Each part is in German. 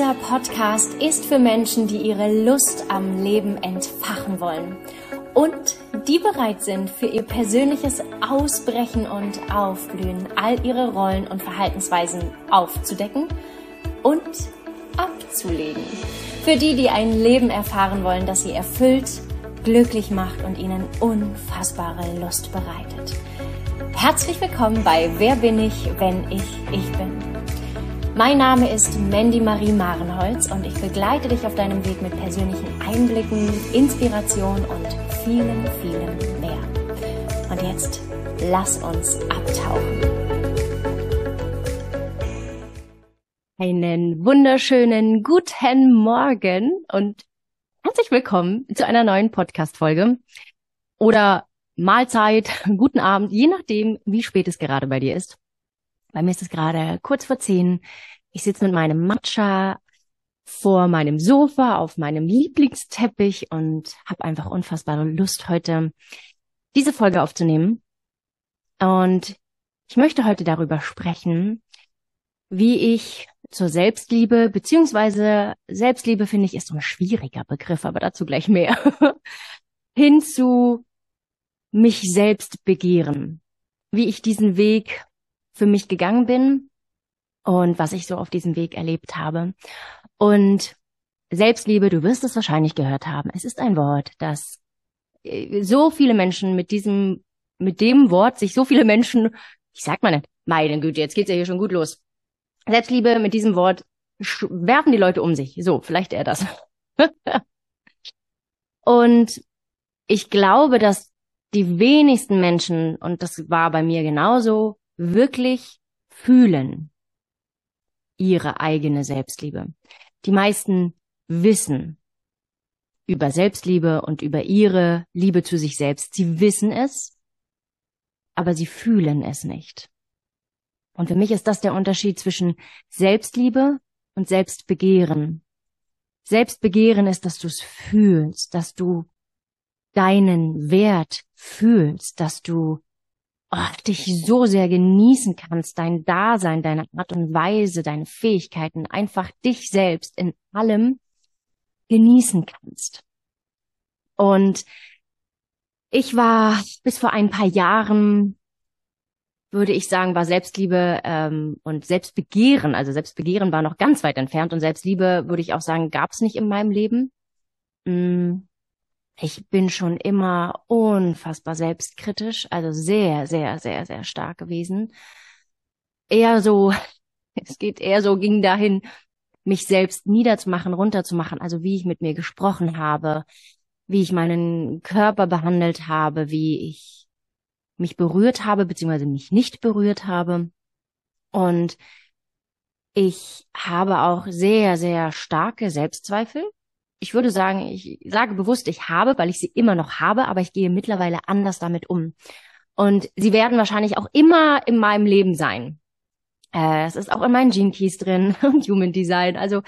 Dieser Podcast ist für Menschen, die ihre Lust am Leben entfachen wollen und die bereit sind, für ihr persönliches Ausbrechen und Aufblühen all ihre Rollen und Verhaltensweisen aufzudecken und abzulegen. Für die, die ein Leben erfahren wollen, das sie erfüllt, glücklich macht und ihnen unfassbare Lust bereitet. Herzlich willkommen bei Wer bin ich, wenn ich ich bin. Mein Name ist Mandy Marie Marenholz und ich begleite dich auf deinem Weg mit persönlichen Einblicken, Inspiration und vielen, vielen mehr. Und jetzt lass uns abtauchen. Einen wunderschönen guten Morgen und herzlich willkommen zu einer neuen Podcast-Folge. Oder Mahlzeit, guten Abend, je nachdem, wie spät es gerade bei dir ist. Bei mir ist es gerade kurz vor zehn. Ich sitze mit meinem Matcha vor meinem Sofa auf meinem Lieblingsteppich und habe einfach unfassbare Lust, heute diese Folge aufzunehmen. Und ich möchte heute darüber sprechen, wie ich zur Selbstliebe, beziehungsweise Selbstliebe finde ich ist ein schwieriger Begriff, aber dazu gleich mehr, hin zu mich selbst begehren, wie ich diesen Weg für mich gegangen bin und was ich so auf diesem Weg erlebt habe. Und Selbstliebe, du wirst es wahrscheinlich gehört haben. Es ist ein Wort, das äh, so viele Menschen mit diesem, mit dem Wort sich so viele Menschen, ich sag mal nicht, meine Güte, jetzt geht's ja hier schon gut los. Selbstliebe mit diesem Wort werfen die Leute um sich. So, vielleicht eher das. und ich glaube, dass die wenigsten Menschen, und das war bei mir genauso, wirklich fühlen ihre eigene Selbstliebe. Die meisten wissen über Selbstliebe und über ihre Liebe zu sich selbst. Sie wissen es, aber sie fühlen es nicht. Und für mich ist das der Unterschied zwischen Selbstliebe und Selbstbegehren. Selbstbegehren ist, dass du es fühlst, dass du deinen Wert fühlst, dass du oh, dich so sehr genießen kannst, dein Dasein, deine Art und Weise, deine Fähigkeiten, einfach dich selbst in allem genießen kannst. Und ich war bis vor ein paar Jahren, würde ich sagen, war Selbstliebe ähm, und Selbstbegehren, also Selbstbegehren war noch ganz weit entfernt und Selbstliebe, würde ich auch sagen, gab es nicht in meinem Leben. Mm ich bin schon immer unfassbar selbstkritisch, also sehr, sehr, sehr, sehr stark gewesen. Eher so, es geht eher so, ging dahin, mich selbst niederzumachen, runterzumachen, also wie ich mit mir gesprochen habe, wie ich meinen Körper behandelt habe, wie ich mich berührt habe, beziehungsweise mich nicht berührt habe. Und ich habe auch sehr, sehr starke Selbstzweifel ich würde sagen, ich sage bewusst, ich habe, weil ich sie immer noch habe, aber ich gehe mittlerweile anders damit um. Und sie werden wahrscheinlich auch immer in meinem Leben sein. Äh, es ist auch in meinen Gene Keys drin und Human Design. Also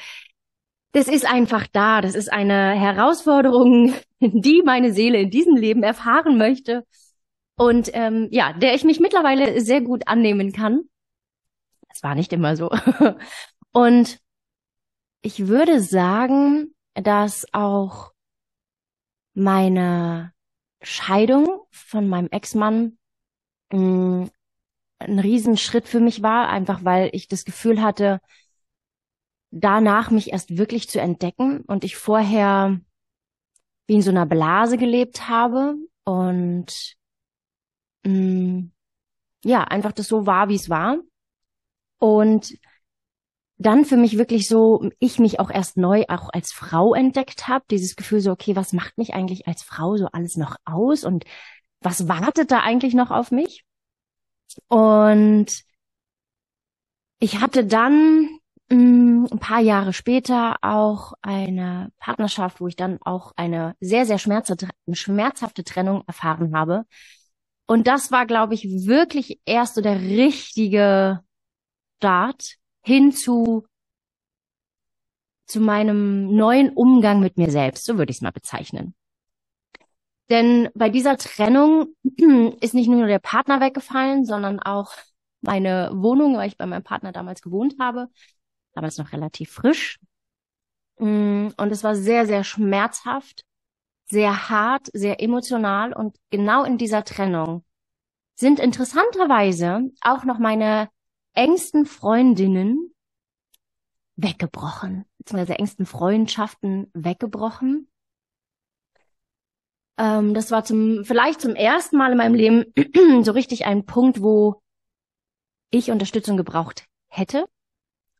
das ist einfach da. Das ist eine Herausforderung, die meine Seele in diesem Leben erfahren möchte. Und ähm, ja, der ich mich mittlerweile sehr gut annehmen kann. Das war nicht immer so. Und ich würde sagen, dass auch meine Scheidung von meinem Ex-Mann mm, ein Riesenschritt für mich war, einfach weil ich das Gefühl hatte, danach mich erst wirklich zu entdecken und ich vorher wie in so einer Blase gelebt habe und mh, mm, ja, einfach das so war, wie es war. Und dann für mich wirklich so, ich mich auch erst neu auch als Frau entdeckt habe, dieses Gefühl so, okay, was macht mich eigentlich als Frau so alles noch aus und was wartet da eigentlich noch auf mich? Und ich hatte dann mm, ein paar Jahre später auch eine Partnerschaft, wo ich dann auch eine sehr, sehr schmerzhafte Trennung erfahren habe. Und das war, glaube ich, wirklich erst so der richtige Start hin zu zu meinem neuen Umgang mit mir selbst, so würde ich es mal bezeichnen. Denn bei dieser Trennung ist nicht nur der Partner weggefallen, sondern auch meine Wohnung, weil ich bei meinem Partner damals gewohnt habe, damals noch relativ frisch. Mm, und es war sehr, sehr schmerzhaft, sehr hart, sehr emotional. Und genau in dieser Trennung sind interessanterweise auch noch meine engsten Freundinnen weggebrochen, beziehungsweise engsten Freundschaften weggebrochen. Ähm, das war zum, vielleicht zum ersten Mal in meinem Leben so richtig ein Punkt, wo ich Unterstützung gebraucht hätte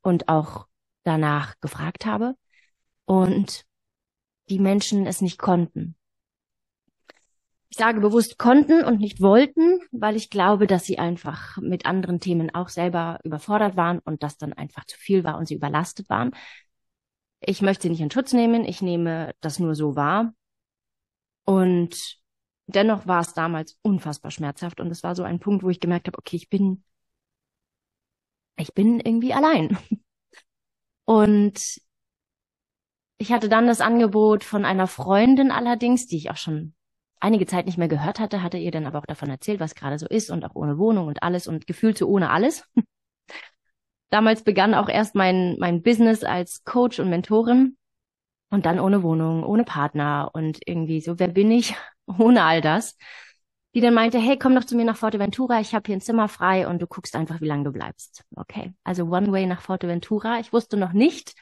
und auch danach gefragt habe und die Menschen es nicht konnten. Ich sage bewusst konnten und nicht wollten, weil ich glaube, dass sie einfach mit anderen Themen auch selber überfordert waren und das dann einfach zu viel war und sie überlastet waren. Ich möchte sie nicht in Schutz nehmen, ich nehme das nur so wahr. Und dennoch war es damals unfassbar schmerzhaft und es war so ein Punkt, wo ich gemerkt habe, okay, ich bin, ich bin irgendwie allein. Und ich hatte dann das Angebot von einer Freundin allerdings, die ich auch schon einige Zeit nicht mehr gehört hatte, hatte ihr dann aber auch davon erzählt, was gerade so ist und auch ohne Wohnung und alles und gefühlt so ohne alles. Damals begann auch erst mein, mein Business als Coach und Mentorin und dann ohne Wohnung, ohne Partner und irgendwie so, wer bin ich ohne all das? Die dann meinte, hey, komm doch zu mir nach Forteventura, ich habe hier ein Zimmer frei und du guckst einfach, wie lange du bleibst. Okay, also One Way nach Forteventura. Ich wusste noch nicht,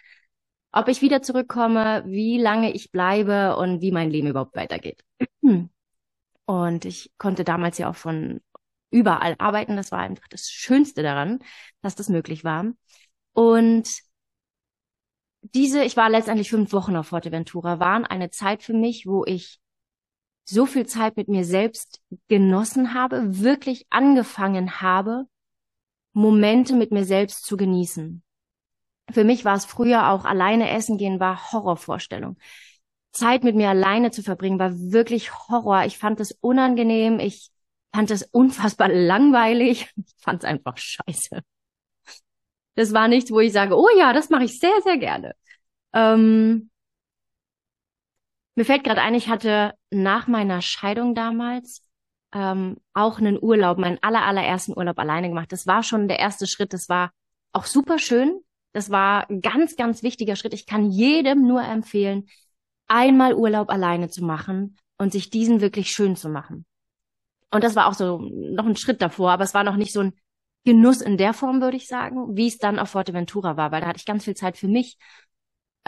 ob ich wieder zurückkomme, wie lange ich bleibe und wie mein Leben überhaupt weitergeht. Und ich konnte damals ja auch von überall arbeiten. Das war einfach das Schönste daran, dass das möglich war. Und diese, ich war letztendlich fünf Wochen auf Forteventura, waren eine Zeit für mich, wo ich so viel Zeit mit mir selbst genossen habe, wirklich angefangen habe, Momente mit mir selbst zu genießen. Für mich war es früher auch alleine essen gehen war Horrorvorstellung. Zeit mit mir alleine zu verbringen war wirklich Horror. Ich fand es unangenehm. Ich fand es unfassbar langweilig. Ich fand es einfach scheiße. Das war nichts, wo ich sage, oh ja, das mache ich sehr, sehr gerne. Ähm, mir fällt gerade ein, ich hatte nach meiner Scheidung damals ähm, auch einen Urlaub, meinen aller, allerersten Urlaub alleine gemacht. Das war schon der erste Schritt. Das war auch super schön. Das war ein ganz, ganz wichtiger Schritt. Ich kann jedem nur empfehlen, einmal Urlaub alleine zu machen und sich diesen wirklich schön zu machen. Und das war auch so noch ein Schritt davor, aber es war noch nicht so ein Genuss in der Form, würde ich sagen, wie es dann auf Forteventura war, weil da hatte ich ganz viel Zeit für mich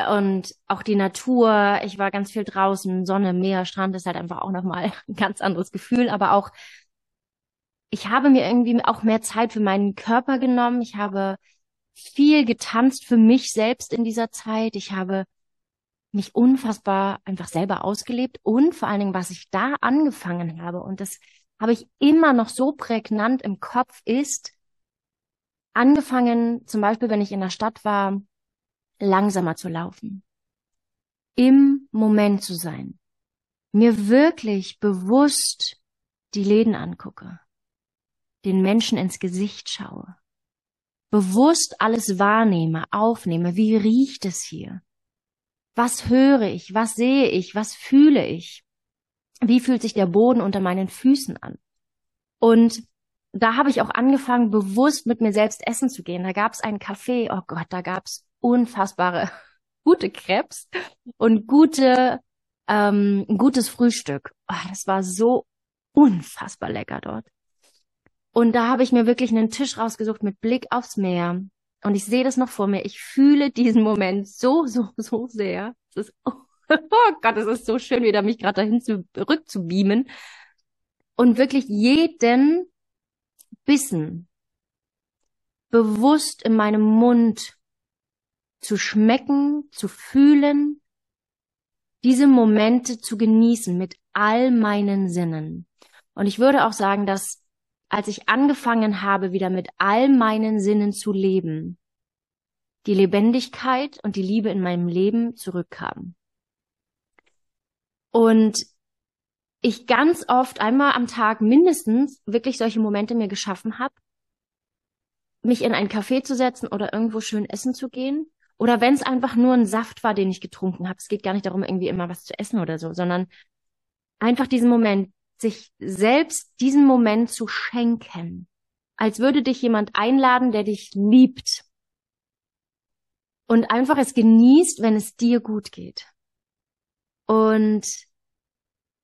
und auch die Natur. Ich war ganz viel draußen, Sonne, Meer, Strand ist halt einfach auch nochmal ein ganz anderes Gefühl, aber auch ich habe mir irgendwie auch mehr Zeit für meinen Körper genommen. Ich habe viel getanzt für mich selbst in dieser Zeit. Ich habe mich unfassbar einfach selber ausgelebt und vor allen Dingen, was ich da angefangen habe und das habe ich immer noch so prägnant im Kopf ist, angefangen, zum Beispiel, wenn ich in der Stadt war, langsamer zu laufen, im Moment zu sein, mir wirklich bewusst die Läden angucke, den Menschen ins Gesicht schaue, bewusst alles wahrnehme, aufnehme, wie riecht es hier? Was höre ich? Was sehe ich? Was fühle ich? Wie fühlt sich der Boden unter meinen Füßen an? Und da habe ich auch angefangen, bewusst mit mir selbst essen zu gehen. Da gab es einen Café, oh Gott, da gab es unfassbare gute Krebs und gute ähm, gutes Frühstück. Oh, das war so unfassbar lecker dort. Und da habe ich mir wirklich einen Tisch rausgesucht mit Blick aufs Meer. Und ich sehe das noch vor mir. Ich fühle diesen Moment so, so, so sehr. Es ist, oh, oh Gott, es ist so schön, wieder mich gerade dahin zurückzubeamen. Und wirklich jeden Bissen bewusst in meinem Mund zu schmecken, zu fühlen, diese Momente zu genießen mit all meinen Sinnen. Und ich würde auch sagen, dass als ich angefangen habe, wieder mit all meinen Sinnen zu leben, die Lebendigkeit und die Liebe in meinem Leben zurückkamen. Und ich ganz oft einmal am Tag mindestens wirklich solche Momente mir geschaffen habe, mich in ein Café zu setzen oder irgendwo schön essen zu gehen. Oder wenn es einfach nur ein Saft war, den ich getrunken habe. Es geht gar nicht darum, irgendwie immer was zu essen oder so, sondern einfach diesen Moment, sich selbst diesen Moment zu schenken, als würde dich jemand einladen, der dich liebt. und einfach es genießt, wenn es dir gut geht. Und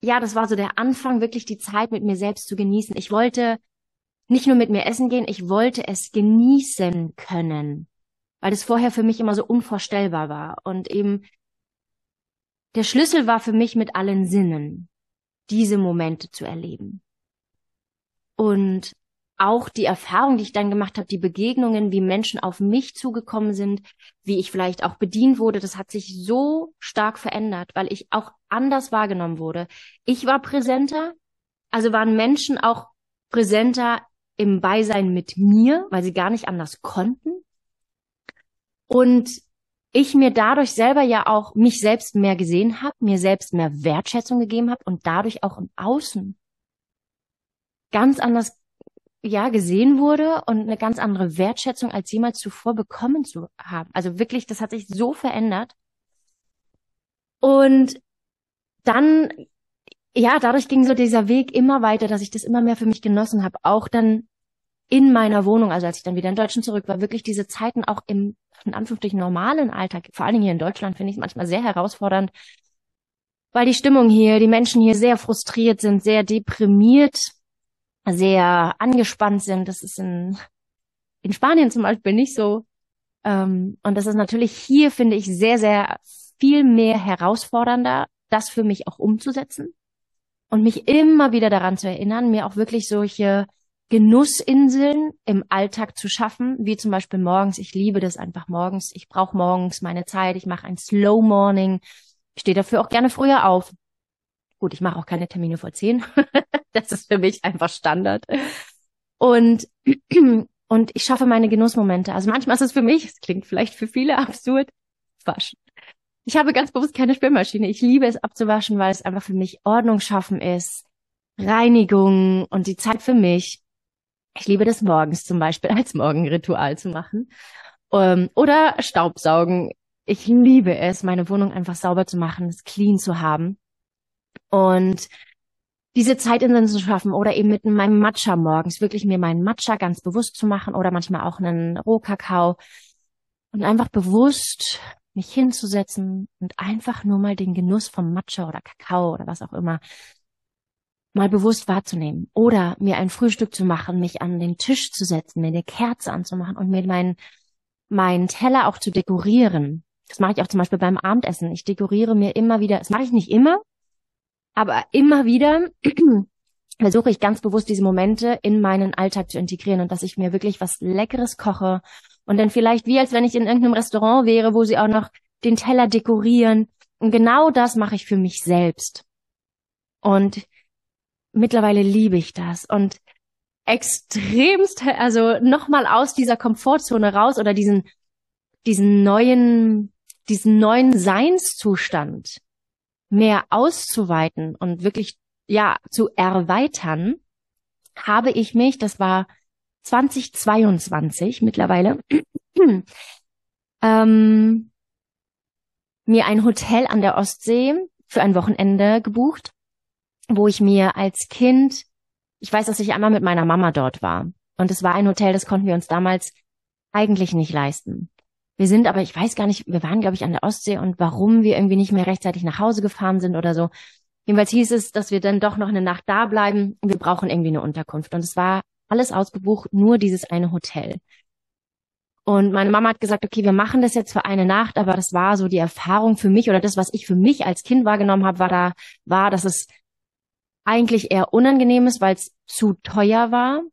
ja, das war so der Anfang, wirklich die Zeit mit mir selbst zu genießen. Ich wollte nicht nur mit mir essen gehen, ich wollte es genießen können, weil das vorher für mich immer so unvorstellbar war. Und eben der Schlüssel war für mich mit allen Sinnen, diese Momente zu erleben. Und auch die Erfahrung, die ich dann gemacht habe, die Begegnungen, wie Menschen auf mich zugekommen sind, wie ich vielleicht auch bedient wurde, das hat sich so stark verändert, weil ich auch anders wahrgenommen wurde. Ich war präsenter, also waren Menschen auch präsenter im Beisein mit mir, weil sie gar nicht anders konnten. Und ich mir dadurch selber ja auch mich selbst mehr gesehen habe, mir selbst mehr Wertschätzung gegeben habe und dadurch auch im Außen ganz anders ja gesehen wurde und eine ganz andere Wertschätzung als jemals zuvor bekommen zu haben. Also wirklich, das hat sich so verändert. Und dann, ja, dadurch ging so dieser Weg immer weiter, dass ich das immer mehr für mich genossen habe. Auch dann in meiner Wohnung, also als ich dann wieder in Deutschland zurück war, wirklich diese Zeiten auch im, in Anführungsstrichen, normalen Alltag, vor allen Dingen hier in Deutschland, finde ich es manchmal sehr herausfordernd, weil die Stimmung hier, die Menschen hier sehr frustriert sind, sehr deprimiert sehr angespannt sind. Das ist in, in Spanien zum Beispiel nicht so. Ähm, und das ist natürlich hier, finde ich, sehr, sehr viel mehr herausfordernder, das für mich auch umzusetzen und mich immer wieder daran zu erinnern, mir auch wirklich solche Genussinseln im Alltag zu schaffen, wie zum Beispiel morgens. Ich liebe das einfach morgens. Ich brauche morgens meine Zeit. Ich mache ein Slow Morning. Ich stehe dafür auch gerne früher auf. Gut, ich mache auch keine Termine vor zehn. das ist für mich einfach Standard. Und, und ich schaffe meine Genussmomente. Also manchmal ist es für mich, es klingt vielleicht für viele absurd, waschen. Ich habe ganz bewusst keine Spülmaschine. Ich liebe es abzuwaschen, weil es einfach für mich Ordnung schaffen ist, Reinigung und die Zeit für mich. Ich liebe das morgens zum Beispiel als Morgenritual zu machen. Ähm, oder Staubsaugen. Ich liebe es, meine Wohnung einfach sauber zu machen, es clean zu haben. Und diese Zeit in zu schaffen oder eben mit meinem Matcha morgens wirklich mir meinen Matcha ganz bewusst zu machen oder manchmal auch einen Rohkakao und einfach bewusst mich hinzusetzen und einfach nur mal den Genuss vom Matcha oder Kakao oder was auch immer mal bewusst wahrzunehmen oder mir ein Frühstück zu machen, mich an den Tisch zu setzen, mir eine Kerze anzumachen und mir meinen meinen Teller auch zu dekorieren. Das mache ich auch zum Beispiel beim Abendessen. Ich dekoriere mir immer wieder, das mache ich nicht immer, aber immer wieder versuche ich ganz bewusst diese Momente in meinen Alltag zu integrieren und dass ich mir wirklich was Leckeres koche und dann vielleicht wie als wenn ich in irgendeinem Restaurant wäre, wo sie auch noch den Teller dekorieren. Und genau das mache ich für mich selbst. Und mittlerweile liebe ich das. Und extremst, also nochmal aus dieser Komfortzone raus oder diesen, diesen neuen, diesen neuen Seinszustand mehr auszuweiten und wirklich, ja, zu erweitern, habe ich mich, das war 2022 mittlerweile, ähm, mir ein Hotel an der Ostsee für ein Wochenende gebucht, wo ich mir als Kind, ich weiß, dass ich einmal mit meiner Mama dort war. Und es war ein Hotel, das konnten wir uns damals eigentlich nicht leisten. Wir sind aber, ich weiß gar nicht, wir waren, glaube ich, an der Ostsee und warum wir irgendwie nicht mehr rechtzeitig nach Hause gefahren sind oder so. Jedenfalls hieß es, dass wir dann doch noch eine Nacht da bleiben. Wir brauchen irgendwie eine Unterkunft. Und es war alles ausgebucht, nur dieses eine Hotel. Und meine Mama hat gesagt, okay, wir machen das jetzt für eine Nacht, aber das war so die Erfahrung für mich oder das, was ich für mich als Kind wahrgenommen habe, war da, war, dass es eigentlich eher unangenehm ist, weil es zu teuer war.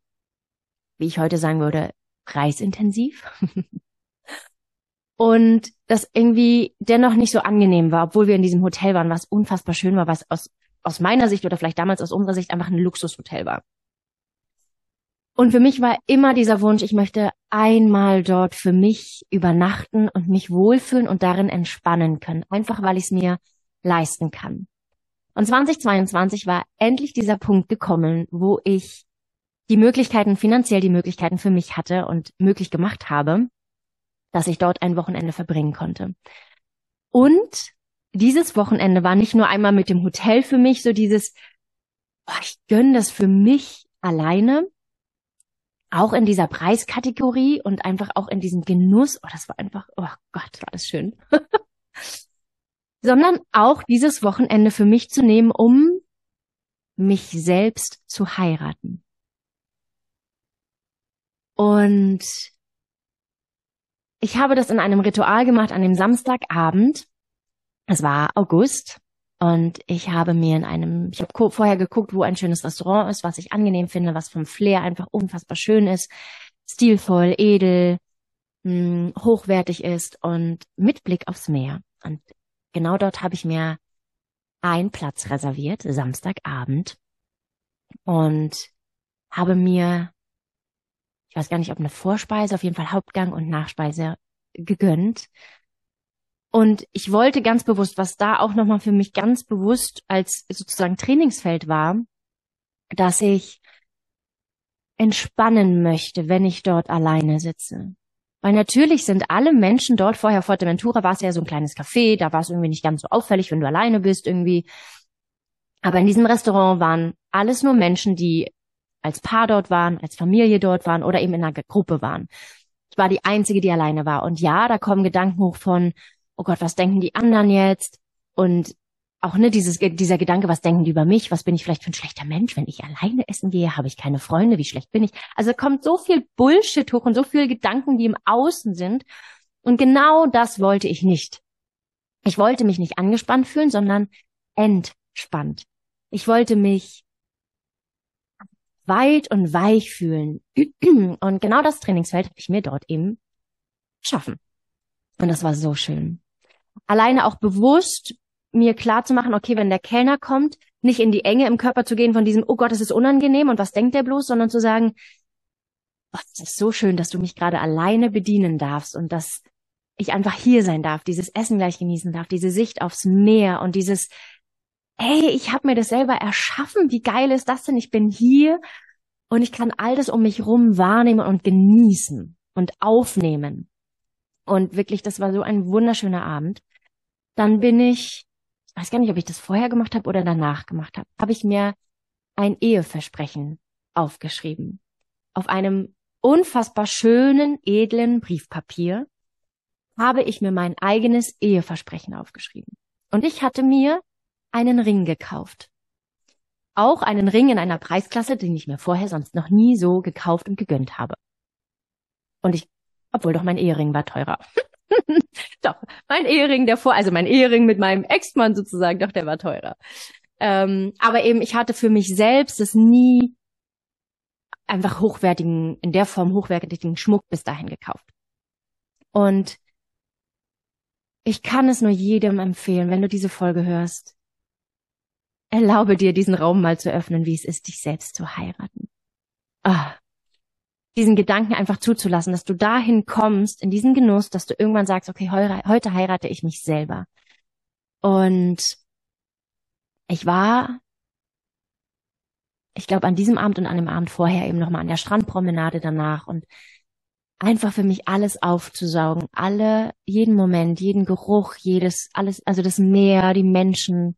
Wie ich heute sagen würde, preisintensiv. und das irgendwie dennoch nicht so angenehm war, obwohl wir in diesem Hotel waren, was unfassbar schön war, was aus, aus meiner Sicht oder vielleicht damals aus unserer Sicht einfach ein Luxushotel war. Und für mich war immer dieser Wunsch, ich möchte einmal dort für mich übernachten und mich wohlfühlen und darin entspannen können, einfach weil ich es mir leisten kann. Und 2022 war endlich dieser Punkt gekommen, wo ich die Möglichkeiten, finanziell die Möglichkeiten für mich hatte und möglich gemacht habe dass ich dort ein Wochenende verbringen konnte. Und dieses Wochenende war nicht nur einmal mit dem Hotel für mich so dieses, boah, ich gönne das für mich alleine, auch in dieser Preiskategorie und einfach auch in diesem Genuss. Oh, das war einfach, oh Gott, war das schön. Sondern auch dieses Wochenende für mich zu nehmen, um mich selbst zu heiraten. Und ich habe das in einem Ritual gemacht an dem Samstagabend. Es war August und ich habe mir in einem, ich habe vorher geguckt, wo ein schönes Restaurant ist, was ich angenehm finde, was vom Flair einfach unfassbar schön ist, stilvoll, edel, mh, hm, hochwertig ist und mit Blick aufs Meer. Und genau dort habe ich mir einen Platz reserviert, Samstagabend, und habe mir, ich weiß gar nicht, ob eine Vorspeise, auf jeden Fall Hauptgang und Nachspeise gegönnt und ich wollte ganz bewusst, was da auch nochmal für mich ganz bewusst als sozusagen Trainingsfeld war, dass ich entspannen möchte, wenn ich dort alleine sitze. Weil natürlich sind alle Menschen dort, vorher Forteventura war es ja so ein kleines Café, da war es irgendwie nicht ganz so auffällig, wenn du alleine bist irgendwie. Aber in diesem Restaurant waren alles nur Menschen, die als Paar dort waren, als Familie dort waren oder eben in einer Gruppe waren. Ich war die Einzige, die alleine war. Und ja, da kommen Gedanken hoch von, oh Gott, was denken die anderen jetzt? Und auch ne, dieses, dieser Gedanke, was denken die über mich? Was bin ich vielleicht für ein schlechter Mensch, wenn ich alleine essen gehe? Habe ich keine Freunde? Wie schlecht bin ich? Also kommt so viel Bullshit hoch und so viele Gedanken, die im Außen sind. Und genau das wollte ich nicht. Ich wollte mich nicht angespannt fühlen, sondern entspannt. Ich wollte mich weit und weich fühlen. Und genau das Trainingsfeld habe ich mir dort eben schaffen. Und das war so schön alleine auch bewusst mir klar zu machen, okay, wenn der Kellner kommt, nicht in die Enge im Körper zu gehen von diesem, oh Gott, es ist unangenehm und was denkt der bloß, sondern zu sagen, oh, ist so schön, dass du mich gerade alleine bedienen darfst und dass ich einfach hier sein darf, dieses Essen gleich genießen darf, diese Sicht aufs Meer und dieses, hey, ich habe mir das selber erschaffen, wie geil ist das denn? Ich bin hier und ich kann all das um mich rum wahrnehmen und genießen und aufnehmen. Und wirklich, das war so ein wunderschöner Abend. Dann bin ich weiß gar nicht, ob ich das vorher gemacht habe oder danach gemacht habe, habe ich mir ein Eheversprechen aufgeschrieben. Auf einem unfassbar schönen, edlen Briefpapier habe ich mir mein eigenes Eheversprechen aufgeschrieben. Und ich hatte mir einen Ring gekauft. Auch einen Ring in einer Preisklasse, den ich mir vorher sonst noch nie so gekauft und gegönnt habe. Und ich obwohl doch mein Ehering war teurer. doch, mein Ehering der vor, also mein Ehering mit meinem Ex-Mann sozusagen, doch, der war teurer. Ähm, aber eben, ich hatte für mich selbst es nie einfach hochwertigen, in der Form hochwertigen Schmuck bis dahin gekauft. Und ich kann es nur jedem empfehlen, wenn du diese Folge hörst. Erlaube dir, diesen Raum mal zu öffnen, wie es ist, dich selbst zu heiraten. Ah, diesen Gedanken einfach zuzulassen, dass du dahin kommst, in diesen Genuss, dass du irgendwann sagst, okay, heute heirate ich mich selber. Und ich war, ich glaube, an diesem Abend und an dem Abend vorher eben nochmal an der Strandpromenade danach und einfach für mich alles aufzusaugen, alle, jeden Moment, jeden Geruch, jedes, alles, also das Meer, die Menschen.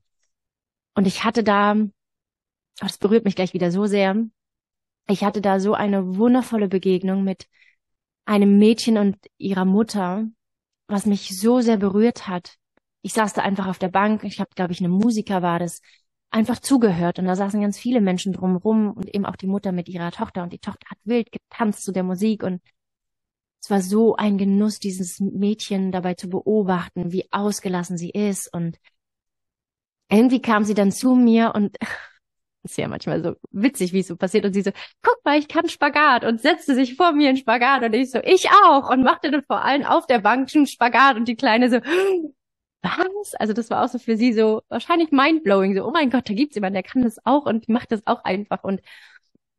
Und ich hatte da, oh, das berührt mich gleich wieder so sehr, ich hatte da so eine wundervolle Begegnung mit einem Mädchen und ihrer Mutter, was mich so sehr berührt hat. Ich saß da einfach auf der Bank, ich habe, glaube ich, eine Musiker war das, einfach zugehört. Und da saßen ganz viele Menschen drumherum und eben auch die Mutter mit ihrer Tochter. Und die Tochter hat wild getanzt zu der Musik. Und es war so ein Genuss, dieses Mädchen dabei zu beobachten, wie ausgelassen sie ist. Und irgendwie kam sie dann zu mir und ist ja manchmal so witzig, wie es so passiert. Und sie so, guck mal, ich kann Spagat und setzte sich vor mir in Spagat. Und ich so, ich auch. Und machte dann vor allem auf der Bank schon Spagat. Und die Kleine so, was? Also das war auch so für sie so wahrscheinlich mindblowing. So, oh mein Gott, da gibt's jemanden, der kann das auch und macht das auch einfach. Und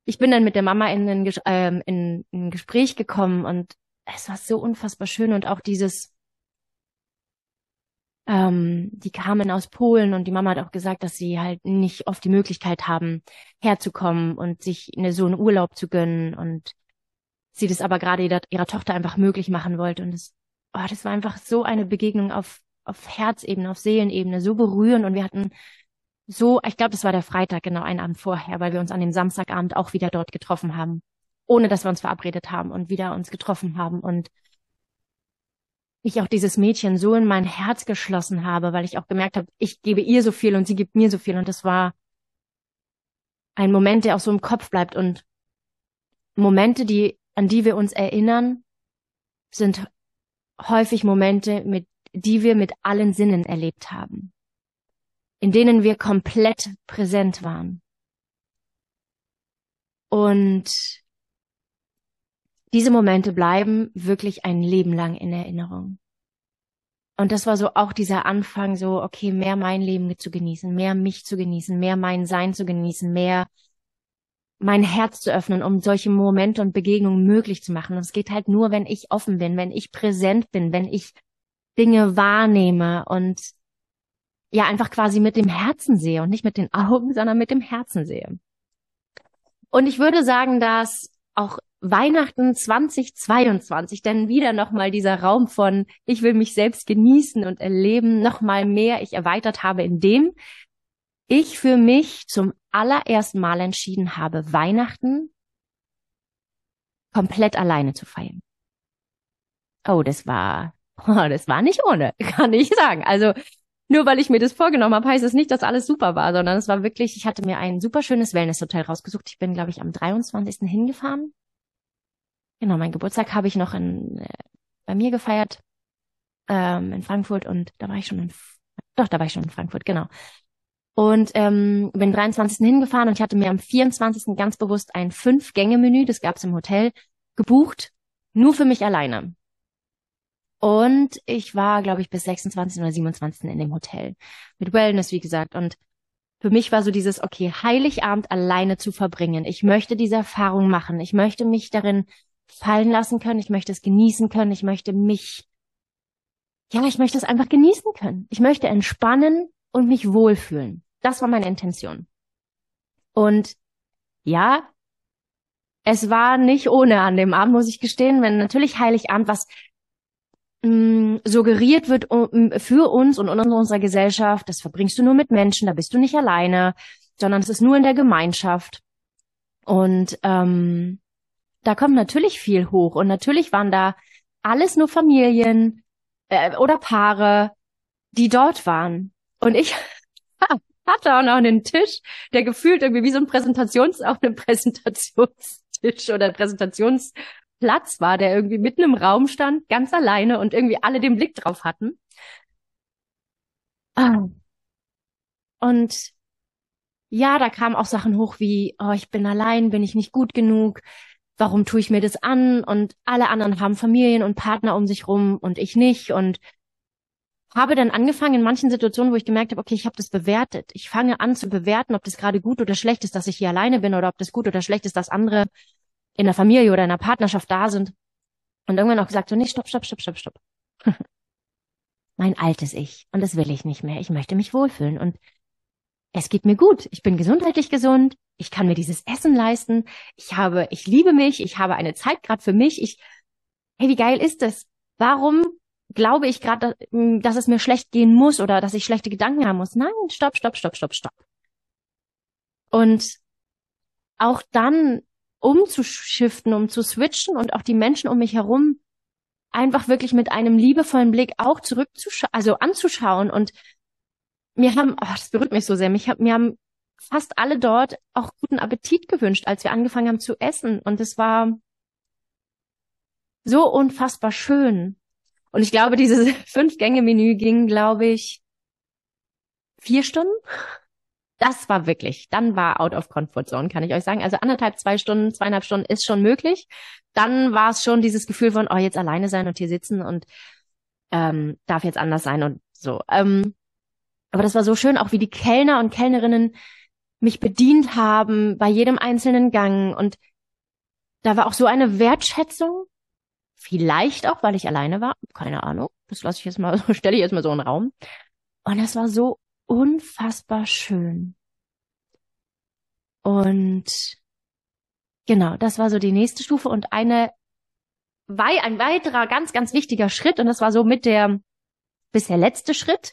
ich bin dann mit der Mama in ein, ähm, in ein Gespräch gekommen und es war so unfassbar schön und auch dieses, ähm, die kamen aus Polen und die Mama hat auch gesagt, dass sie halt nicht oft die Möglichkeit haben, herzukommen und sich eine, so einen Urlaub zu gönnen und sie das aber gerade ihrer, ihrer Tochter einfach möglich machen wollte. Und das, oh, das war einfach so eine Begegnung auf, auf Herzebene, auf Seelenebene, so berührend und wir hatten so, ich glaube, das war der Freitag, genau einen Abend vorher, weil wir uns an dem Samstagabend auch wieder dort getroffen haben. ohne dass wir uns verabredet haben und wieder uns getroffen haben und ich auch dieses Mädchen so in mein Herz geschlossen habe, weil ich auch gemerkt habe, ich gebe ihr so viel und sie gibt mir so viel. Und das war ein Moment, der auch so im Kopf bleibt. Und Momente, die, an die wir uns erinnern, sind häufig Momente, mit, die wir mit allen Sinnen erlebt haben, in denen wir komplett präsent waren. Und diese Momente bleiben wirklich ein Leben lang in Erinnerung. Und das war so auch dieser Anfang, so, okay, mehr mein Leben zu genießen, mehr mich zu genießen, mehr mein Sein zu genießen, mehr mein Herz zu öffnen, um solche Momente und Begegnungen möglich zu machen. Und es geht halt nur, wenn ich offen bin, wenn ich präsent bin, wenn ich Dinge wahrnehme und ja einfach quasi mit dem Herzen sehe und nicht mit den Augen, sondern mit dem Herzen sehe. Und ich würde sagen, dass auch Weihnachten 2022 dann wieder nochmal dieser Raum von ich will mich selbst genießen und erleben nochmal mehr ich erweitert habe, indem ich für mich zum allerersten Mal entschieden habe, Weihnachten komplett alleine zu feiern. Oh, das war, oh, das war nicht ohne, kann ich sagen. Also nur weil ich mir das vorgenommen habe, heißt es nicht, dass alles super war, sondern es war wirklich, ich hatte mir ein super schönes Wellnesshotel rausgesucht. Ich bin, glaube ich, am 23. hingefahren. Genau, mein Geburtstag habe ich noch in, äh, bei mir gefeiert, ähm, in Frankfurt und da war ich schon in, doch, da war ich schon in Frankfurt, genau und ähm, bin 23. hingefahren und ich hatte mir am 24. ganz bewusst ein Fünf-Gänge-Menü, das gab's im Hotel, gebucht, nur für mich alleine. Und ich war, glaube ich, bis 26. oder 27. in dem Hotel. Mit Wellness, wie gesagt. Und für mich war so dieses, okay, Heiligabend alleine zu verbringen. Ich möchte diese Erfahrung machen. Ich möchte mich darin fallen lassen können. Ich möchte es genießen können. Ich möchte mich, ja, ich möchte es einfach genießen können. Ich möchte entspannen und mich wohlfühlen. Das war meine Intention. Und ja, es war nicht ohne an dem Abend, muss ich gestehen, wenn natürlich Heiligabend was mh, mm, suggeriert wird um, für uns und in unserer Gesellschaft, das verbringst du nur mit Menschen, da bist du nicht alleine, sondern es ist nur in der Gemeinschaft. Und ähm, da kommt natürlich viel hoch und natürlich waren da alles nur Familien äh, oder Paare, die dort waren. Und ich hatte auch noch einen Tisch, der gefühlt irgendwie wie so ein Präsentations, auf einem Präsentationstisch oder Präsentationsplatz war, der irgendwie mitten im Raum stand, ganz alleine und irgendwie alle den Blick drauf hatten. Ah. Und ja, da kamen auch Sachen hoch wie, oh, ich bin allein, bin ich nicht gut genug, warum tue ich mir das an? Und alle anderen haben Familien und Partner um sich rum und ich nicht. Und habe dann angefangen in manchen Situationen, wo ich gemerkt habe, okay, ich habe das bewertet. Ich fange an zu bewerten, ob das gerade gut oder schlecht ist, dass ich hier alleine bin oder ob das gut oder schlecht ist, dass andere in der Familie oder in der Partnerschaft da sind. Und irgendwann auch gesagt, so, nee, stopp, stopp, stopp, stopp, stopp. mein altes Ich. Und das will ich nicht mehr. Ich möchte mich wohlfühlen. Und es geht mir gut. Ich bin gesundheitlich gesund. Ich kann mir dieses Essen leisten. Ich habe, ich liebe mich. Ich habe eine Zeit gerade für mich. Ich, hey, wie geil ist das? Warum glaube ich gerade, hm, dass es mir schlecht gehen muss oder dass ich schlechte Gedanken haben muss. Nein, stopp, stopp, stopp, stopp, stopp. Und auch dann umzuschiften, um zu switchen und auch die Menschen um mich herum einfach wirklich mit einem liebevollen Blick auch zurückzuschauen, also anzuschauen und mir haben, oh, das berührt mich so sehr, mich, mir haben fast alle dort auch guten Appetit gewünscht, als wir angefangen haben zu essen und es war so unfassbar schön und ich glaube, dieses Fünf-Gänge-Menü ging, glaube ich, vier Stunden. Das war wirklich, dann war out of comfort zone, kann ich euch sagen. Also anderthalb, zwei Stunden, zweieinhalb Stunden ist schon möglich. Dann war es schon dieses Gefühl von, oh, jetzt alleine sein und hier sitzen und ähm, darf jetzt anders sein und so. Ähm, aber das war so schön, auch wie die Kellner und Kellnerinnen mich bedient haben bei jedem einzelnen Gang. Und da war auch so eine Wertschätzung Vielleicht auch, weil ich alleine war. Keine Ahnung. Das lasse ich jetzt mal, stelle ich jetzt mal so in den Raum. Und das war so unfassbar schön. Und genau, das war so die nächste Stufe und eine, ein weiterer ganz, ganz wichtiger Schritt. Und das war so mit der bisher letzte Schritt,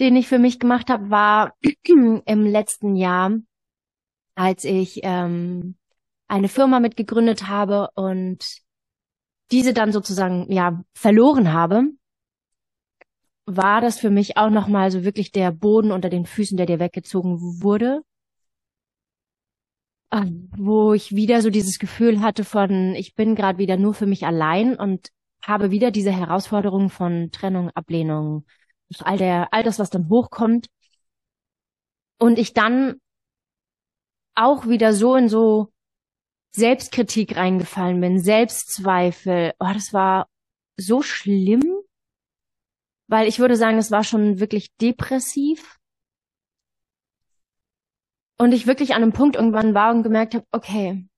den ich für mich gemacht habe, war im letzten Jahr, als ich ähm, eine Firma mitgegründet habe und diese dann sozusagen ja verloren habe, war das für mich auch nochmal so wirklich der Boden unter den Füßen, der dir weggezogen wurde. Ähm, wo ich wieder so dieses Gefühl hatte von, ich bin gerade wieder nur für mich allein und habe wieder diese Herausforderung von Trennung, Ablehnung, all der, all das, was dann hochkommt. Und ich dann auch wieder so in so Selbstkritik reingefallen bin, Selbstzweifel. Oh, das war so schlimm, weil ich würde sagen, es war schon wirklich depressiv. Und ich wirklich an einem Punkt irgendwann war und gemerkt habe, okay,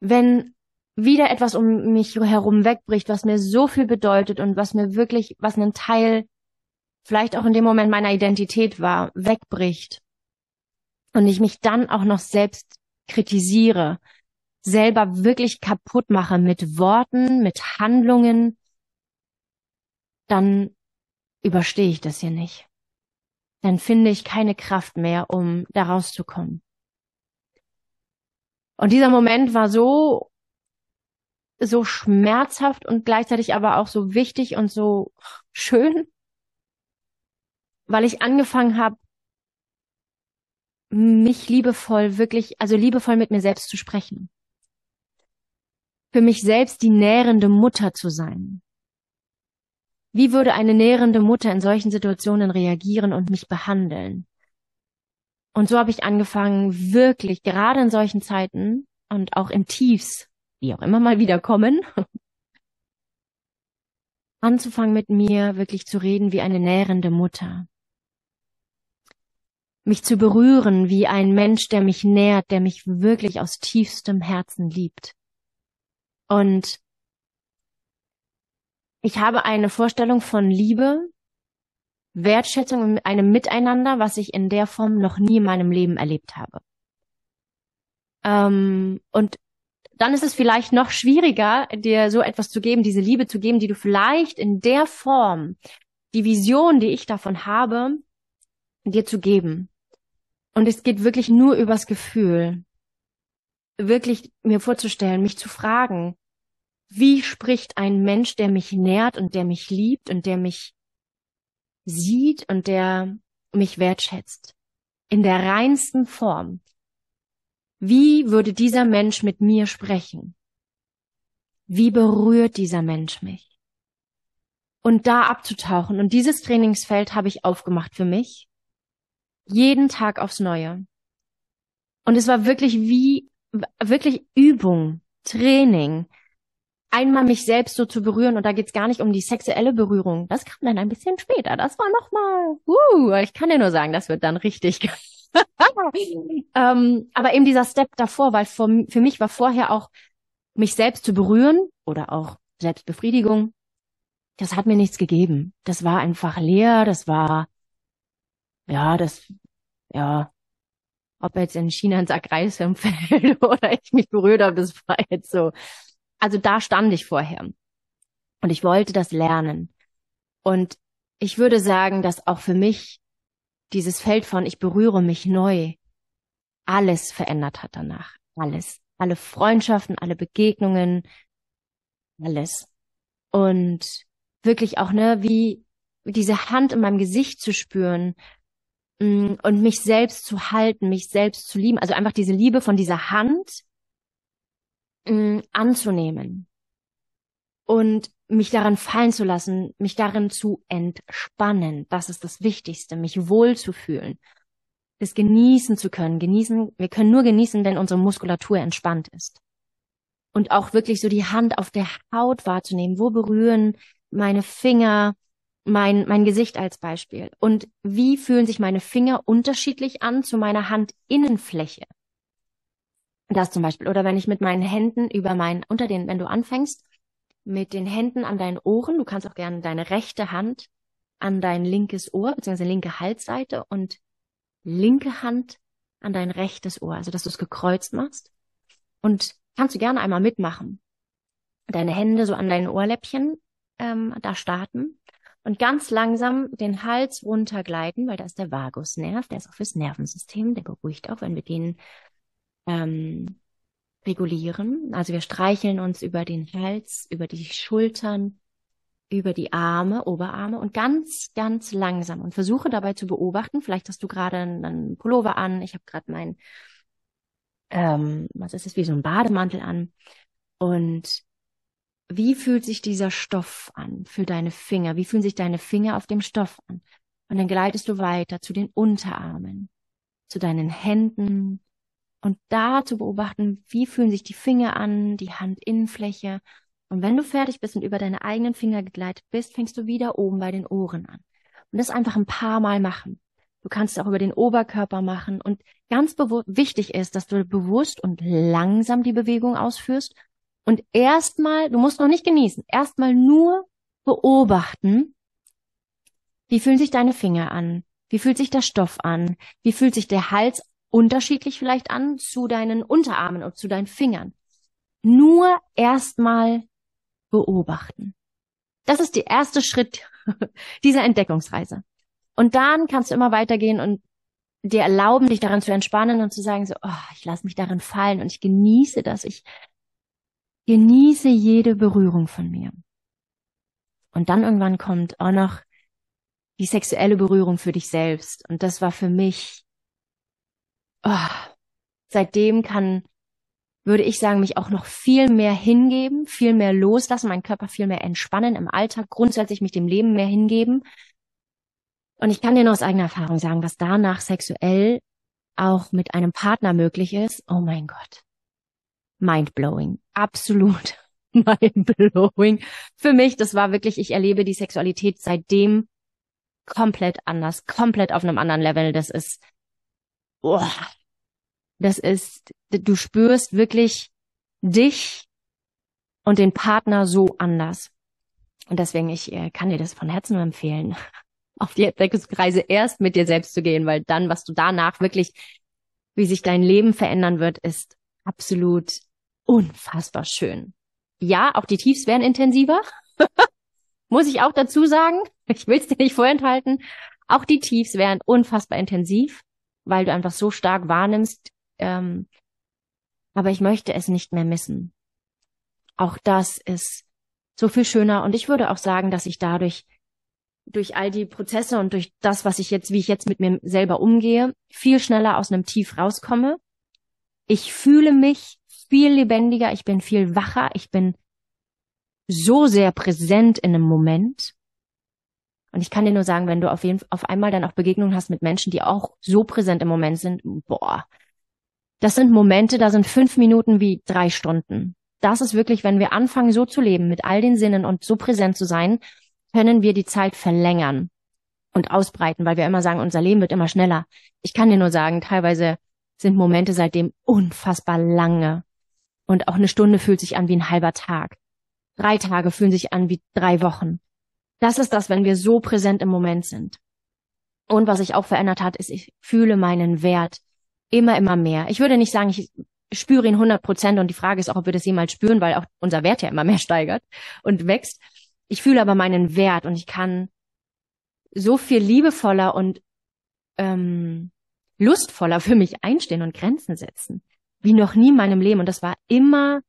wenn wieder etwas um mich herum wegbricht, was mir so viel bedeutet und was mir wirklich, was einen Teil vielleicht auch in dem Moment meiner Identität war, wegbricht und ich mich dann auch noch selbst kritisiere, selber wirklich kaputt mache mit Worten, mit Handlungen, dann überstehe ich das hier nicht. Dann finde ich keine Kraft mehr, um da rauszukommen. Und dieser Moment war so, so schmerzhaft und gleichzeitig aber auch so wichtig und so schön, weil ich angefangen habe, mich liebevoll, wirklich, also liebevoll mit mir selbst zu sprechen. Für mich selbst die nährende Mutter zu sein. Wie würde eine nährende Mutter in solchen Situationen reagieren und mich behandeln? Und so habe ich angefangen, wirklich, gerade in solchen Zeiten und auch in Tiefs, die auch immer mal wieder kommen, anzufangen mit mir wirklich zu reden wie eine nährende Mutter mich zu berühren wie ein Mensch, der mich nährt, der mich wirklich aus tiefstem Herzen liebt. Und ich habe eine Vorstellung von Liebe, Wertschätzung und einem Miteinander, was ich in der Form noch nie in meinem Leben erlebt habe. Ähm, und dann ist es vielleicht noch schwieriger, dir so etwas zu geben, diese Liebe zu geben, die du vielleicht in der Form, die Vision, die ich davon habe, dir zu geben. Und es geht wirklich nur übers Gefühl. Wirklich mir vorzustellen, mich zu fragen, wie spricht ein Mensch, der mich nährt und der mich liebt und der mich sieht und der mich wertschätzt? In der reinsten Form. Wie würde dieser Mensch mit mir sprechen? Wie berührt dieser Mensch mich? Und da abzutauchen. Und dieses Trainingsfeld habe ich aufgemacht für mich jeden Tag aufs Neue. Und es war wirklich wie, wirklich Übung, Training. Einmal mich selbst so zu berühren und da geht's gar nicht um die sexuelle Berührung. Das kam dann ein bisschen später. Das war nochmal, uh, ich kann dir nur sagen, das wird dann richtig. ähm, aber eben dieser Step davor, weil für, für mich war vorher auch, mich selbst zu berühren oder auch Selbstbefriedigung, das hat mir nichts gegeben. Das war einfach leer, das war ja, das, ja, ob jetzt in China ein Sack Reis fällt oder ich mich berührt habe, das war jetzt so. Also da stand ich vorher. Und ich wollte das lernen. Und ich würde sagen, dass auch für mich dieses Feld von ich berühre mich neu alles verändert hat danach. Alles. Alle Freundschaften, alle Begegnungen, alles. Und wirklich auch, ne, wie diese Hand in meinem Gesicht zu spüren, und mich selbst zu halten, mich selbst zu lieben, also einfach diese Liebe von dieser Hand mm, anzunehmen und mich daran fallen zu lassen, mich darin zu entspannen. Das ist das Wichtigste, mich wohlzufühlen, das genießen zu können. Genießen, wir können nur genießen, wenn unsere Muskulatur entspannt ist. Und auch wirklich so die Hand auf der Haut wahrzunehmen. Wo berühren meine Finger mein, mein Gesicht als Beispiel. Und wie fühlen sich meine Finger unterschiedlich an zu meiner Handinnenfläche? Das zum Beispiel. Oder wenn ich mit meinen Händen über mein, unter den, wenn du anfängst, mit den Händen an deinen Ohren, du kannst auch gerne deine rechte Hand an dein linkes Ohr, beziehungsweise linke Halsseite und linke Hand an dein rechtes Ohr, also dass du es gekreuzt machst. Und kannst du gerne einmal mitmachen. Deine Hände so an deinen Ohrläppchen ähm, da starten und ganz langsam den Hals runtergleiten, weil da ist der Vagusnerv, der ist auch fürs Nervensystem, der beruhigt auch, wenn wir den ähm, regulieren. Also wir streicheln uns über den Hals, über die Schultern, über die Arme, Oberarme und ganz, ganz langsam und versuche dabei zu beobachten. Vielleicht hast du gerade einen Pullover an. Ich habe gerade mein, ähm, was ist es, wie so ein Bademantel an. Und wie fühlt sich dieser Stoff an für deine Finger? Wie fühlen sich deine Finger auf dem Stoff an? Und dann gleitest du weiter zu den Unterarmen, zu deinen Händen und da zu beobachten, wie fühlen sich die Finger an, die Handinnenfläche. Und wenn du fertig bist und über deine eigenen Finger gegleitet bist, fängst du wieder oben bei den Ohren an. Und das einfach ein paar Mal machen. Du kannst es auch über den Oberkörper machen. Und ganz wichtig ist, dass du bewusst und langsam die Bewegung ausführst. Und erstmal, du musst noch nicht genießen, erstmal nur beobachten, wie fühlen sich deine Finger an? Wie fühlt sich der Stoff an? Wie fühlt sich der Hals unterschiedlich vielleicht an zu deinen Unterarmen und zu deinen Fingern? Nur erstmal beobachten. Das ist der erste Schritt dieser Entdeckungsreise. Und dann kannst du immer weitergehen und dir erlauben, dich daran zu entspannen und zu sagen so, oh, ich lasse mich darin fallen und ich genieße das. Ich genieße jede Berührung von mir. Und dann irgendwann kommt auch noch die sexuelle Berührung für dich selbst. Und das war für mich, oh, seitdem kann, würde ich sagen, mich auch noch viel mehr hingeben, viel mehr loslassen, meinen Körper viel mehr entspannen im Alltag, grundsätzlich mich dem Leben mehr hingeben. Und ich kann dir nur aus eigener Erfahrung sagen, was danach sexuell auch mit einem Partner möglich ist. Oh mein Gott. Mindblowing. Absolut mindblowing. Für mich, das war wirklich, ich erlebe die Sexualität seitdem komplett anders, komplett auf einem anderen Level. Das ist, boah, das ist, du spürst wirklich dich und den Partner so anders. Und deswegen, ich äh, kann dir das von Herzen nur empfehlen, auf die Entdeckungsreise erst mit dir selbst zu gehen, weil dann, was du danach wirklich, wie sich dein Leben verändern wird, ist absolut unfassbar schön. Ja, auch die Tiefs werden intensiver. Muss ich auch dazu sagen. Ich will es dir nicht vorenthalten. Auch die Tiefs wären unfassbar intensiv, weil du einfach so stark wahrnimmst. Ähm, aber ich möchte es nicht mehr missen. Auch das ist so viel schöner. Und ich würde auch sagen, dass ich dadurch durch all die Prozesse und durch das, was ich jetzt, wie ich jetzt mit mir selber umgehe, viel schneller aus einem Tief rauskomme. Ich fühle mich viel lebendiger, ich bin viel wacher, ich bin so sehr präsent in einem Moment. Und ich kann dir nur sagen, wenn du auf jeden auf einmal dann auch Begegnungen hast mit Menschen, die auch so präsent im Moment sind, boah, das sind Momente, da sind fünf Minuten wie drei Stunden. Das ist wirklich, wenn wir anfangen, so zu leben, mit all den Sinnen und so präsent zu sein, können wir die Zeit verlängern und ausbreiten, weil wir immer sagen, unser Leben wird immer schneller. Ich kann dir nur sagen, teilweise sind Momente seitdem unfassbar lange. Und auch eine Stunde fühlt sich an wie ein halber Tag. Drei Tage fühlen sich an wie drei Wochen. Das ist das, wenn wir so präsent im Moment sind. Und was sich auch verändert hat, ist, ich fühle meinen Wert immer, immer mehr. Ich würde nicht sagen, ich spüre ihn 100 Prozent und die Frage ist auch, ob wir das jemals spüren, weil auch unser Wert ja immer mehr steigert und wächst. Ich fühle aber meinen Wert und ich kann so viel liebevoller und ähm, lustvoller für mich einstehen und Grenzen setzen, wie noch nie in meinem Leben. Und das war immer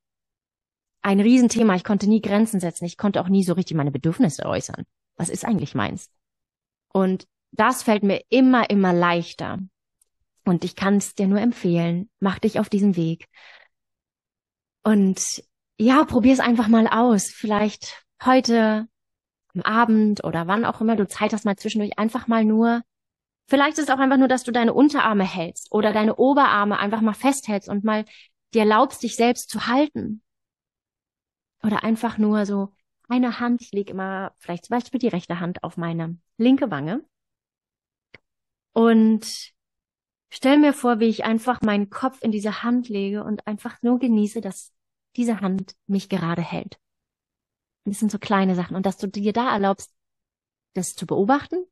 ein Riesenthema. Ich konnte nie Grenzen setzen. Ich konnte auch nie so richtig meine Bedürfnisse äußern. Was ist eigentlich meins? Und das fällt mir immer, immer leichter. Und ich kann es dir nur empfehlen. Mach dich auf diesen Weg. Und ja, probier es einfach mal aus. Vielleicht heute am Abend oder wann auch immer du Zeit hast, mal zwischendurch einfach mal nur. Vielleicht ist es auch einfach nur, dass du deine Unterarme hältst oder deine Oberarme einfach mal festhältst und mal dir erlaubst, dich selbst zu halten. Oder einfach nur so eine Hand, ich lege immer vielleicht zum Beispiel die rechte Hand auf meine linke Wange und stell mir vor, wie ich einfach meinen Kopf in diese Hand lege und einfach nur genieße, dass diese Hand mich gerade hält. Das sind so kleine Sachen und dass du dir da erlaubst, das zu beobachten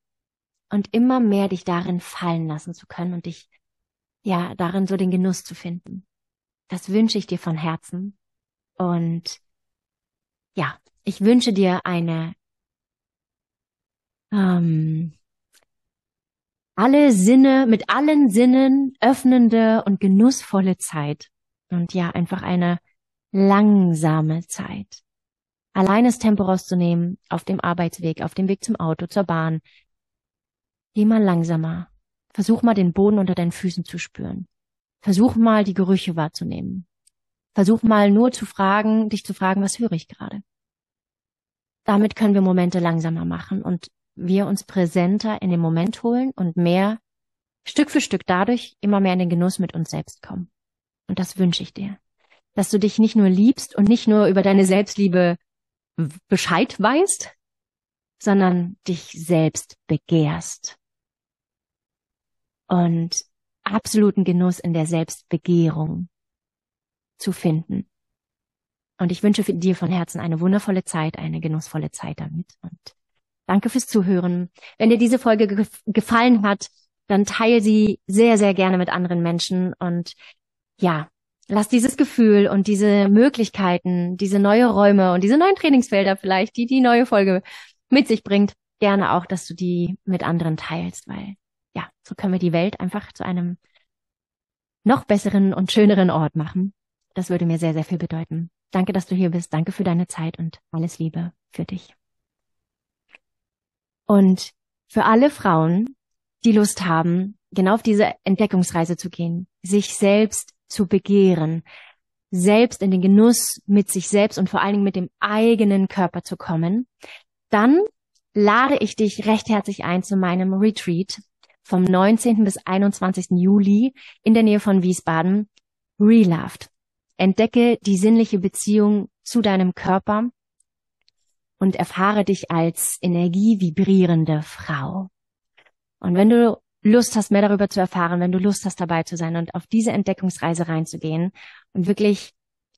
und immer mehr dich darin fallen lassen zu können und dich ja darin so den Genuss zu finden. Das wünsche ich dir von Herzen und ja, ich wünsche dir eine ähm, alle Sinne, mit allen Sinnen öffnende und genussvolle Zeit. Und ja, einfach eine langsame Zeit. Allein das Tempo rauszunehmen, auf dem Arbeitsweg, auf dem Weg zum Auto, zur Bahn. Geh mal langsamer. Versuch mal den Boden unter deinen Füßen zu spüren. Versuch mal die Gerüche wahrzunehmen. Versuch mal nur zu fragen, dich zu fragen, was höre ich gerade? Damit können wir Momente langsamer machen und wir uns präsenter in den Moment holen und mehr Stück für Stück dadurch immer mehr in den Genuss mit uns selbst kommen. Und das wünsche ich dir. Dass du dich nicht nur liebst und nicht nur über deine Selbstliebe Bescheid weißt, sondern dich selbst begehrst. Und absoluten Genuss in der Selbstbegehrung zu finden. Und ich wünsche dir von Herzen eine wundervolle Zeit, eine genussvolle Zeit damit. Und danke fürs Zuhören. Wenn dir diese Folge ge gefallen hat, dann teile sie sehr, sehr gerne mit anderen Menschen und ja, lass dieses Gefühl und diese Möglichkeiten, diese neue Räume und diese neuen Trainingsfelder vielleicht, die die neue Folge mit sich bringt, gerne auch, dass du die mit anderen teilst, weil ja, so können wir die Welt einfach zu einem noch besseren und schöneren Ort machen. Das würde mir sehr, sehr viel bedeuten. Danke, dass du hier bist. Danke für deine Zeit und alles Liebe für dich. Und für alle Frauen, die Lust haben, genau auf diese Entdeckungsreise zu gehen, sich selbst zu begehren, selbst in den Genuss mit sich selbst und vor allen Dingen mit dem eigenen Körper zu kommen, dann lade ich dich recht herzlich ein zu meinem Retreat vom 19. bis 21. Juli in der Nähe von Wiesbaden, Reloved. Entdecke die sinnliche Beziehung zu deinem Körper und erfahre dich als energievibrierende Frau. Und wenn du Lust hast, mehr darüber zu erfahren, wenn du Lust hast, dabei zu sein und auf diese Entdeckungsreise reinzugehen und wirklich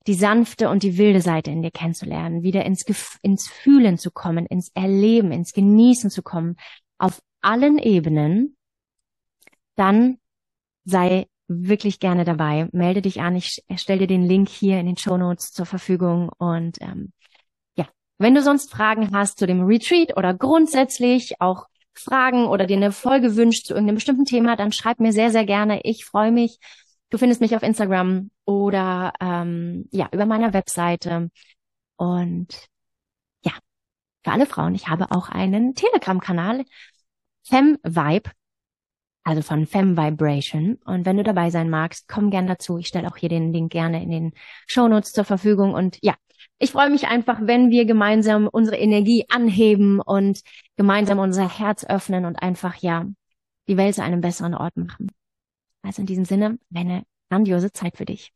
die sanfte und die wilde Seite in dir kennenzulernen, wieder ins, ins Fühlen zu kommen, ins Erleben, ins Genießen zu kommen, auf allen Ebenen, dann sei wirklich gerne dabei. Melde dich an. Ich stelle dir den Link hier in den Show Notes zur Verfügung. Und ähm, ja, wenn du sonst Fragen hast zu dem Retreat oder grundsätzlich auch Fragen oder dir eine Folge wünscht zu irgendeinem bestimmten Thema, dann schreib mir sehr, sehr gerne. Ich freue mich. Du findest mich auf Instagram oder ähm, ja über meiner Webseite. Und ja, für alle Frauen, ich habe auch einen Telegram-Kanal, FemVibe, also von Fem Vibration. Und wenn du dabei sein magst, komm gern dazu. Ich stelle auch hier den Link gerne in den Show Notes zur Verfügung. Und ja, ich freue mich einfach, wenn wir gemeinsam unsere Energie anheben und gemeinsam unser Herz öffnen und einfach, ja, die Welt zu einem besseren Ort machen. Also in diesem Sinne, eine grandiose Zeit für dich.